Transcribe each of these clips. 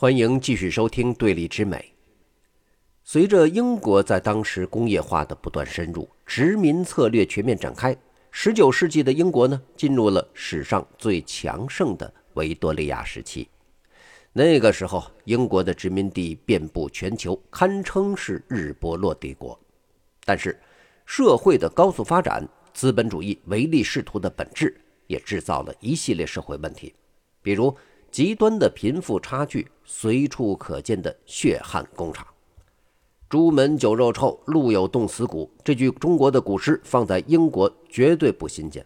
欢迎继续收听《对立之美》。随着英国在当时工业化的不断深入，殖民策略全面展开，十九世纪的英国呢，进入了史上最强盛的维多利亚时期。那个时候，英国的殖民地遍布全球，堪称是日不落帝国。但是，社会的高速发展、资本主义唯利是图的本质，也制造了一系列社会问题，比如。极端的贫富差距，随处可见的血汗工厂。朱门酒肉臭，路有冻死骨。这句中国的古诗放在英国绝对不新鲜。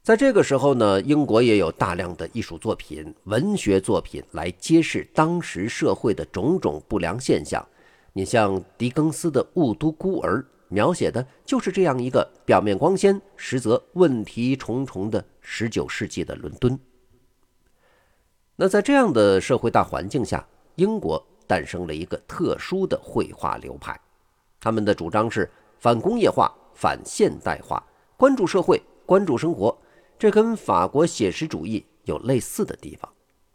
在这个时候呢，英国也有大量的艺术作品、文学作品来揭示当时社会的种种不良现象。你像狄更斯的《雾都孤儿》，描写的就是这样一个表面光鲜，实则问题重重的19世纪的伦敦。那在这样的社会大环境下，英国诞生了一个特殊的绘画流派，他们的主张是反工业化、反现代化，关注社会、关注生活。这跟法国写实主义有类似的地方，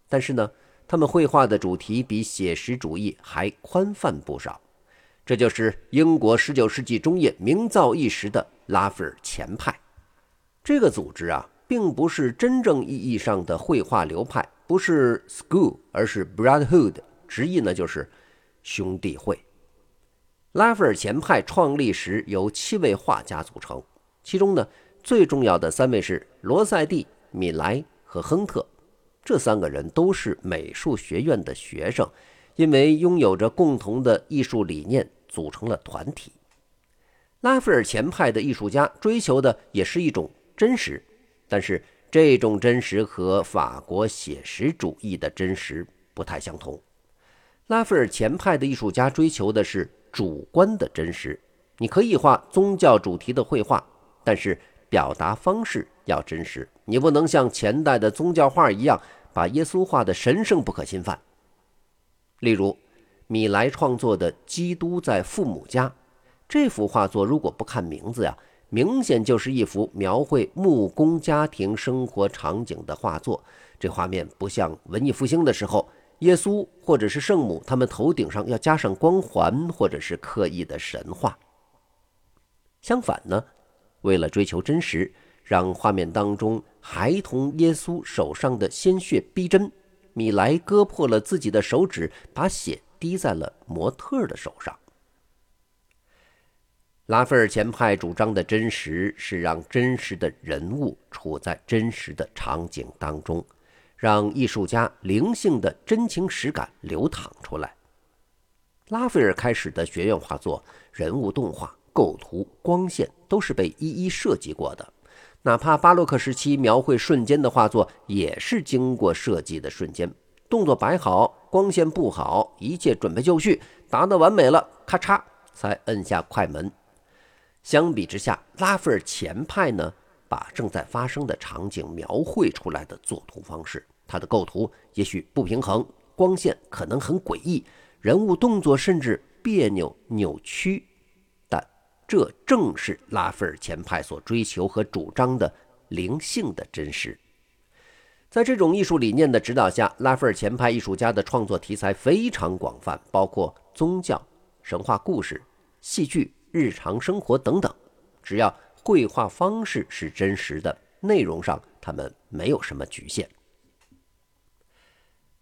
但是呢，他们绘画的主题比写实主义还宽泛不少。这就是英国19世纪中叶名噪一时的拉斐尔前派。这个组织啊，并不是真正意义上的绘画流派。不是 school，而是 brotherhood，直译呢就是兄弟会。拉斐尔前派创立时由七位画家组成，其中呢最重要的三位是罗塞蒂、米莱和亨特。这三个人都是美术学院的学生，因为拥有着共同的艺术理念，组成了团体。拉斐尔前派的艺术家追求的也是一种真实，但是。这种真实和法国写实主义的真实不太相同。拉斐尔前派的艺术家追求的是主观的真实。你可以画宗教主题的绘画，但是表达方式要真实。你不能像前代的宗教画一样，把耶稣画的神圣不可侵犯。例如，米莱创作的《基督在父母家》这幅画作，如果不看名字呀。明显就是一幅描绘木工家庭生活场景的画作，这画面不像文艺复兴的时候，耶稣或者是圣母他们头顶上要加上光环，或者是刻意的神话。相反呢，为了追求真实，让画面当中孩童耶稣手上的鲜血逼真，米莱割破了自己的手指，把血滴在了模特的手上。拉斐尔前派主张的真实是让真实的人物处在真实的场景当中，让艺术家灵性的真情实感流淌出来。拉斐尔开始的学院画作、人物动画、构图、光线都是被一一设计过的，哪怕巴洛克时期描绘瞬间的画作也是经过设计的瞬间。动作摆好，光线布好，一切准备就绪，达到完美了，咔嚓才摁下快门。相比之下，拉斐尔前派呢，把正在发生的场景描绘出来的作图方式，它的构图也许不平衡，光线可能很诡异，人物动作甚至别扭扭曲，但这正是拉斐尔前派所追求和主张的灵性的真实。在这种艺术理念的指导下，拉斐尔前派艺术家的创作题材非常广泛，包括宗教、神话故事、戏剧。日常生活等等，只要绘画方式是真实的，内容上他们没有什么局限。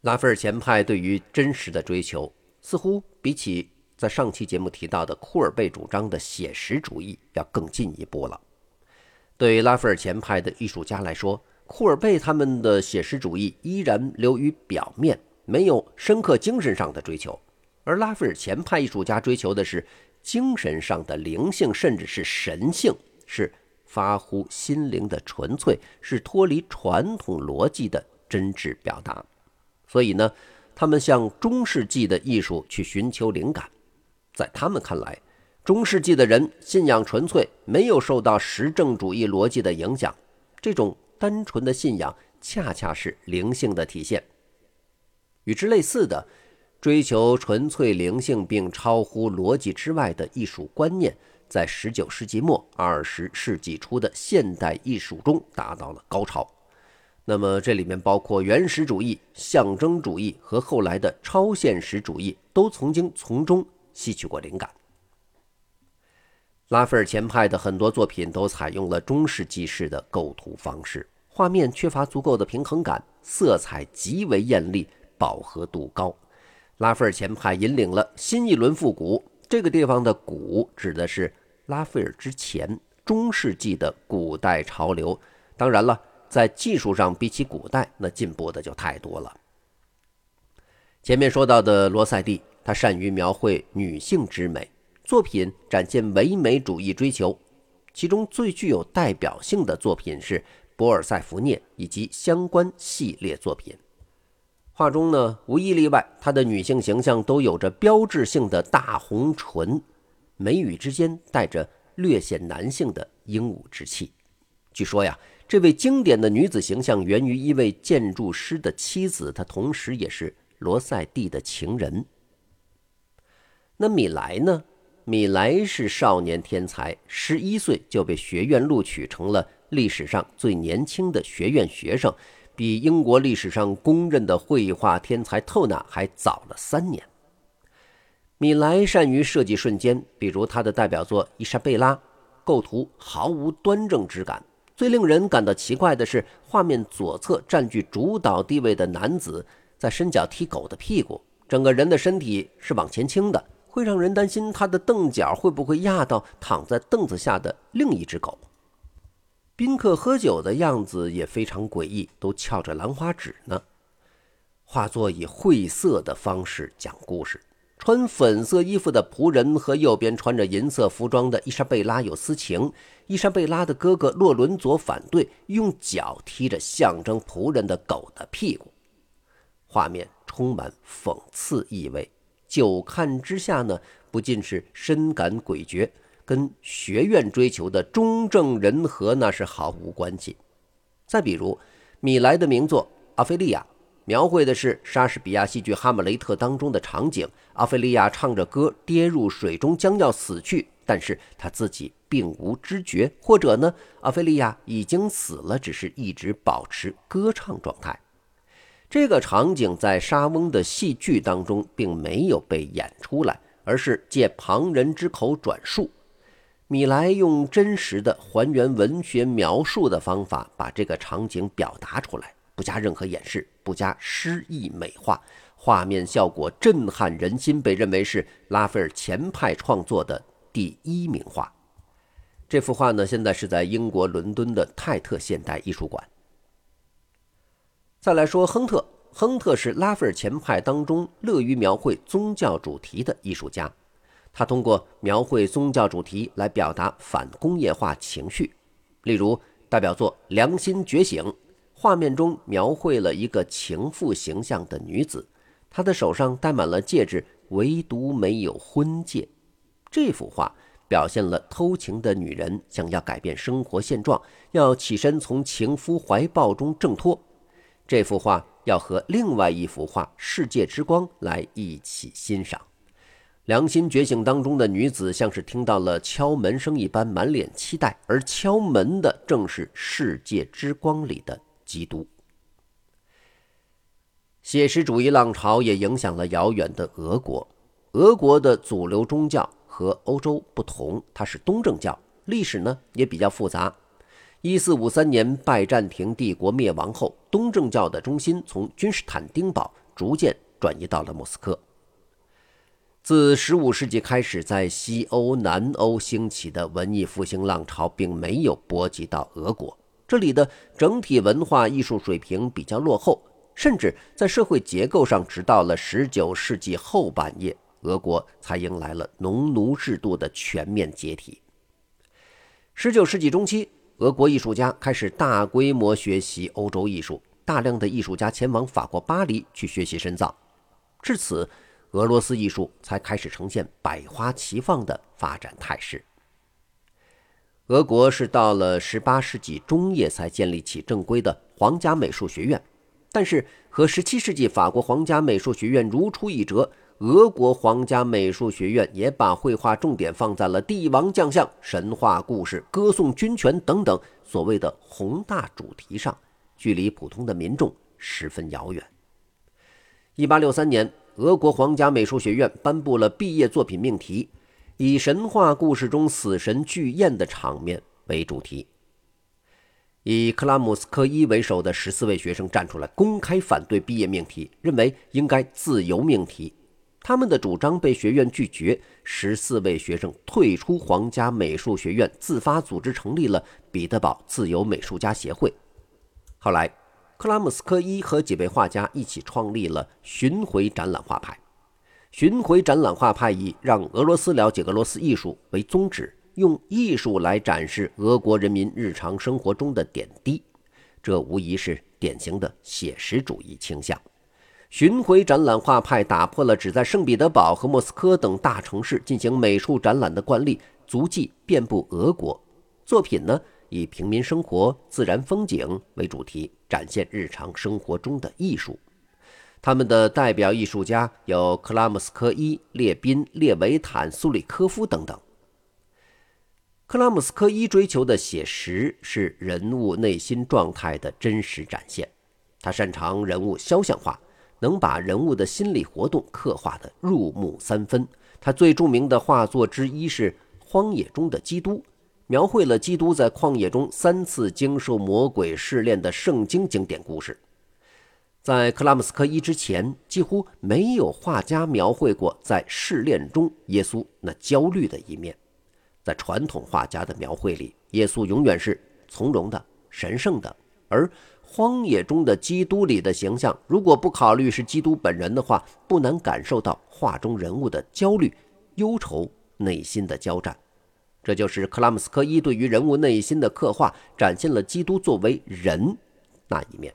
拉斐尔前派对于真实的追求，似乎比起在上期节目提到的库尔贝主张的写实主义要更进一步了。对拉斐尔前派的艺术家来说，库尔贝他们的写实主义依然流于表面，没有深刻精神上的追求，而拉斐尔前派艺术家追求的是。精神上的灵性，甚至是神性，是发乎心灵的纯粹，是脱离传统逻辑的真挚表达。所以呢，他们向中世纪的艺术去寻求灵感。在他们看来，中世纪的人信仰纯粹，没有受到实证主义逻辑的影响。这种单纯的信仰，恰恰是灵性的体现。与之类似的。追求纯粹灵性并超乎逻辑之外的艺术观念，在十九世纪末、二十世纪初的现代艺术中达到了高潮。那么这里面包括原始主义、象征主义和后来的超现实主义，都曾经从中吸取过灵感。拉斐尔前派的很多作品都采用了中世纪式的构图方式，画面缺乏足够的平衡感，色彩极为艳丽，饱和度高。拉斐尔前派引领了新一轮复古，这个地方的“古”指的是拉斐尔之前中世纪的古代潮流。当然了。在技术上，比起古代，那进步的就太多了。前面说到的罗塞蒂，他善于描绘女性之美，作品展现唯美主义追求。其中最具有代表性的作品是博尔塞福涅以及相关系列作品。画中呢，无一例外，她的女性形象都有着标志性的大红唇，眉宇之间带着略显男性的英武之气。据说呀。这位经典的女子形象源于一位建筑师的妻子，她同时也是罗塞蒂的情人。那米莱呢？米莱是少年天才，十一岁就被学院录取，成了历史上最年轻的学院学生，比英国历史上公认的绘画天才透纳还早了三年。米莱善于设计瞬间，比如他的代表作《伊莎贝拉》，构图毫无端正之感。最令人感到奇怪的是，画面左侧占据主导地位的男子在伸脚踢狗的屁股，整个人的身体是往前倾的，会让人担心他的凳脚会不会压到躺在凳子下的另一只狗。宾客喝酒的样子也非常诡异，都翘着兰花指呢。画作以晦涩的方式讲故事。穿粉色衣服的仆人和右边穿着银色服装的伊莎贝拉有私情。伊莎贝拉的哥哥洛伦佐反对，用脚踢着象征仆人的狗的屁股。画面充满讽刺意味。久看之下呢，不禁是深感诡谲，跟学院追求的中正人和那是毫无关系。再比如，米莱的名作《阿菲利亚》。描绘的是莎士比亚戏剧《哈姆雷特》当中的场景：阿菲利亚唱着歌跌入水中，将要死去，但是他自己并无知觉，或者呢，阿菲利亚已经死了，只是一直保持歌唱状态。这个场景在莎翁的戏剧当中并没有被演出来，而是借旁人之口转述。米莱用真实的还原文学描述的方法，把这个场景表达出来。不加任何掩饰，不加诗意美化，画面效果震撼人心，被认为是拉斐尔前派创作的第一名画。这幅画呢，现在是在英国伦敦的泰特现代艺术馆。再来说亨特，亨特是拉斐尔前派当中乐于描绘宗教主题的艺术家，他通过描绘宗教主题来表达反工业化情绪，例如代表作《良心觉醒》。画面中描绘了一个情妇形象的女子，她的手上戴满了戒指，唯独没有婚戒。这幅画表现了偷情的女人想要改变生活现状，要起身从情夫怀抱中挣脱。这幅画要和另外一幅画《世界之光》来一起欣赏。良心觉醒当中的女子像是听到了敲门声一般，满脸期待，而敲门的正是《世界之光》里的。基督，写实主义浪潮也影响了遥远的俄国。俄国的主流宗教和欧洲不同，它是东正教，历史呢也比较复杂。一四五三年拜占庭帝国灭亡后，东正教的中心从君士坦丁堡逐渐转移到了莫斯科。自十五世纪开始，在西欧、南欧兴起的文艺复兴浪潮，并没有波及到俄国。这里的整体文化艺术水平比较落后，甚至在社会结构上，直到了十九世纪后半叶，俄国才迎来了农奴制度的全面解体。十九世纪中期，俄国艺术家开始大规模学习欧洲艺术，大量的艺术家前往法国巴黎去学习深造，至此，俄罗斯艺术才开始呈现百花齐放的发展态势。俄国是到了十八世纪中叶才建立起正规的皇家美术学院，但是和十七世纪法国皇家美术学院如出一辙，俄国皇家美术学院也把绘画重点放在了帝王将相、神话故事、歌颂军权等等所谓的宏大主题上，距离普通的民众十分遥远。一八六三年，俄国皇家美术学院颁布了毕业作品命题，以神话故事中死神巨宴的场面为主题。以克拉姆斯科伊为首的十四位学生站出来，公开反对毕业命题，认为应该自由命题。他们的主张被学院拒绝，十四位学生退出皇家美术学院，自发组织成立了彼得堡自由美术家协会。后来，克拉姆斯科伊和几位画家一起创立了巡回展览画派。巡回展览画派以让俄罗斯了解俄罗斯艺术为宗旨。用艺术来展示俄国人民日常生活中的点滴，这无疑是典型的写实主义倾向。巡回展览画派打破了只在圣彼得堡和莫斯科等大城市进行美术展览的惯例，足迹遍布俄国。作品呢，以平民生活、自然风景为主题，展现日常生活中的艺术。他们的代表艺术家有克拉姆斯科伊、列宾、列维坦、苏里科夫等等。克拉姆斯科伊追求的写实是人物内心状态的真实展现，他擅长人物肖像画，能把人物的心理活动刻画得入木三分。他最著名的画作之一是《荒野中的基督》，描绘了基督在旷野中三次经受魔鬼试炼的圣经经典故事。在克拉姆斯科伊之前，几乎没有画家描绘过在试炼中耶稣那焦虑的一面。在传统画家的描绘里，耶稣永远是从容的、神圣的；而荒野中的基督里的形象，如果不考虑是基督本人的话，不难感受到画中人物的焦虑、忧愁、内心的交战。这就是克拉姆斯科伊对于人物内心的刻画，展现了基督作为人那一面。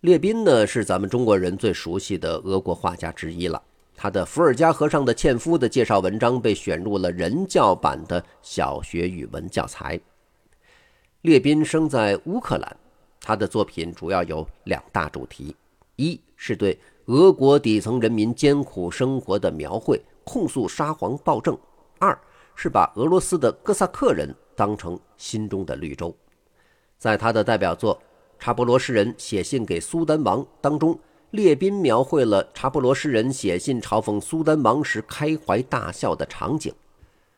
列宾呢，是咱们中国人最熟悉的俄国画家之一了。他的《伏尔加河上的纤夫》的介绍文章被选入了人教版的小学语文教材。列宾生在乌克兰，他的作品主要有两大主题：一是对俄国底层人民艰苦生活的描绘，控诉沙皇暴政；二是把俄罗斯的哥萨克人当成心中的绿洲。在他的代表作《查波罗诗人写信给苏丹王》当中。列宾描绘了查波罗诗人写信嘲讽苏丹王时开怀大笑的场景。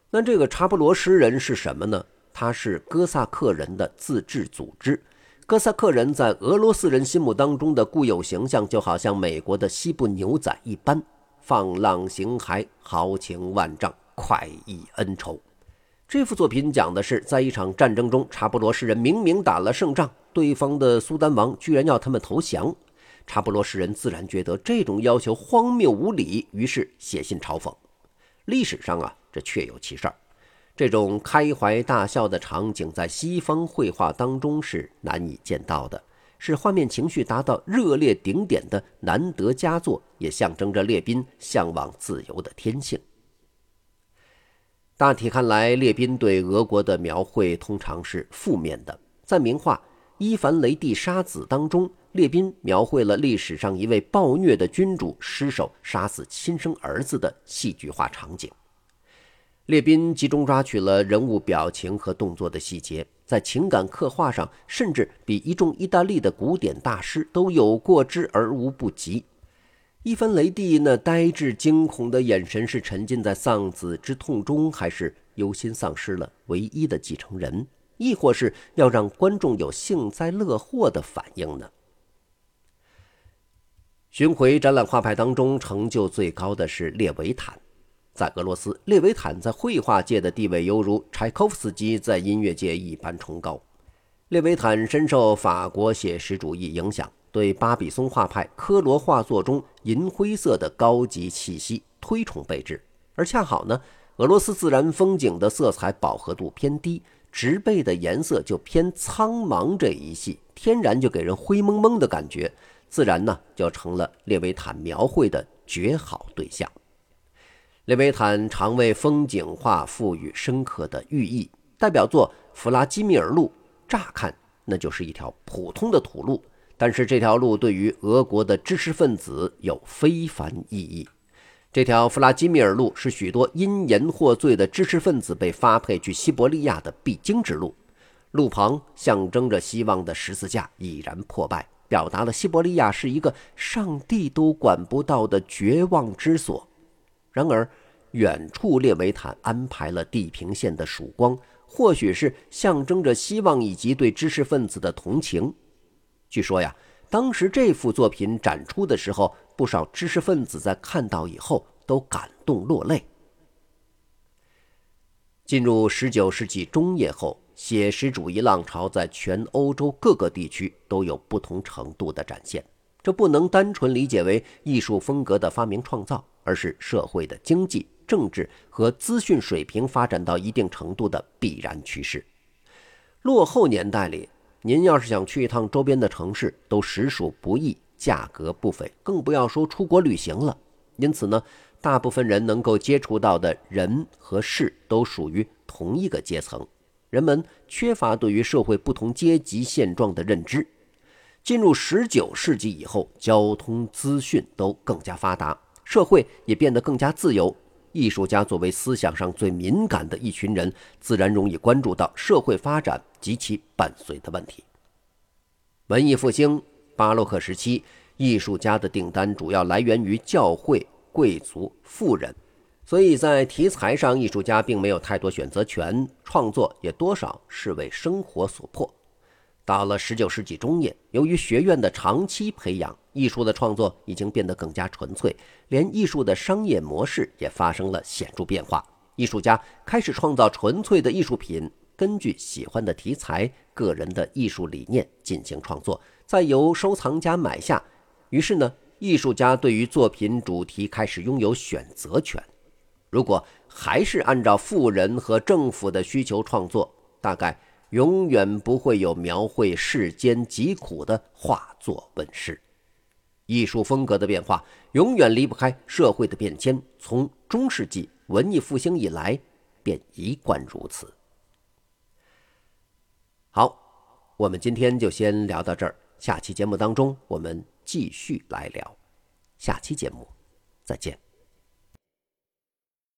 那这个查波罗诗人是什么呢？他是哥萨克人的自治组织。哥萨克人在俄罗斯人心目当中的固有形象，就好像美国的西部牛仔一般，放浪形骸，豪情万丈，快意恩仇。这幅作品讲的是，在一场战争中，查波罗诗人明明打了胜仗，对方的苏丹王居然要他们投降。查波罗诗人自然觉得这种要求荒谬无理，于是写信嘲讽。历史上啊，这确有其事儿。这种开怀大笑的场景在西方绘画当中是难以见到的，是画面情绪达到热烈顶点的难得佳作，也象征着列宾向往自由的天性。大体看来，列宾对俄国的描绘通常是负面的。在名画《伊凡雷帝杀子》当中。列宾描绘了历史上一位暴虐的君主失手杀死亲生儿子的戏剧化场景。列宾集中抓取了人物表情和动作的细节，在情感刻画上，甚至比一众意大利的古典大师都有过之而无不及。伊凡雷帝那呆滞惊恐的眼神，是沉浸在丧子之痛中，还是忧心丧失了唯一的继承人，亦或是要让观众有幸灾乐祸的反应呢？巡回展览画派当中，成就最高的是列维坦。在俄罗斯，列维坦在绘画界的地位犹如柴可夫斯基在音乐界一般崇高。列维坦深受法国写实主义影响，对巴比松画派科罗画作中银灰色的高级气息推崇备至。而恰好呢，俄罗斯自然风景的色彩饱和度偏低，植被的颜色就偏苍茫，这一系天然就给人灰蒙蒙的感觉。自然呢，就成了列维坦描绘的绝好对象。列维坦常为风景画赋予深刻的寓意。代表作《弗拉基米尔路》，乍看那就是一条普通的土路，但是这条路对于俄国的知识分子有非凡意义。这条弗拉基米尔路是许多因言获罪的知识分子被发配去西伯利亚的必经之路。路旁象征着希望的十字架已然破败，表达了西伯利亚是一个上帝都管不到的绝望之所。然而，远处列维坦安排了地平线的曙光，或许是象征着希望以及对知识分子的同情。据说呀，当时这幅作品展出的时候，不少知识分子在看到以后都感动落泪。进入十九世纪中叶后，写实主义浪潮在全欧洲各个地区都有不同程度的展现。这不能单纯理解为艺术风格的发明创造，而是社会的经济、政治和资讯水平发展到一定程度的必然趋势。落后年代里，您要是想去一趟周边的城市，都实属不易，价格不菲，更不要说出国旅行了。因此呢。大部分人能够接触到的人和事都属于同一个阶层，人们缺乏对于社会不同阶级现状的认知。进入十九世纪以后，交通资讯都更加发达，社会也变得更加自由。艺术家作为思想上最敏感的一群人，自然容易关注到社会发展及其伴随的问题。文艺复兴、巴洛克时期，艺术家的订单主要来源于教会。贵族、富人，所以在题材上，艺术家并没有太多选择权，创作也多少是为生活所迫。到了十九世纪中叶，由于学院的长期培养，艺术的创作已经变得更加纯粹，连艺术的商业模式也发生了显著变化。艺术家开始创造纯粹的艺术品，根据喜欢的题材、个人的艺术理念进行创作，再由收藏家买下。于是呢？艺术家对于作品主题开始拥有选择权。如果还是按照富人和政府的需求创作，大概永远不会有描绘世间疾苦的画作问世。艺术风格的变化永远离不开社会的变迁，从中世纪文艺复兴以来便一贯如此。好，我们今天就先聊到这儿，下期节目当中我们。继续来聊，下期节目再见。